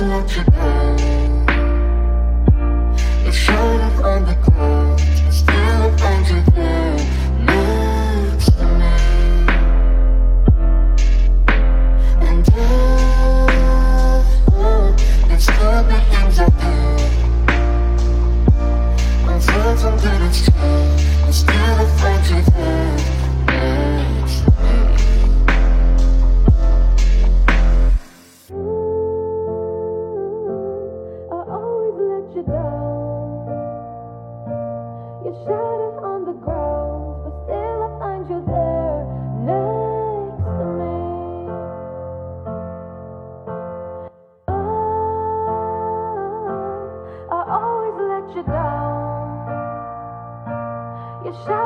what you go you down. You shattered on the ground, but still I find you there next to me. Oh, I always let you down. You're shattered.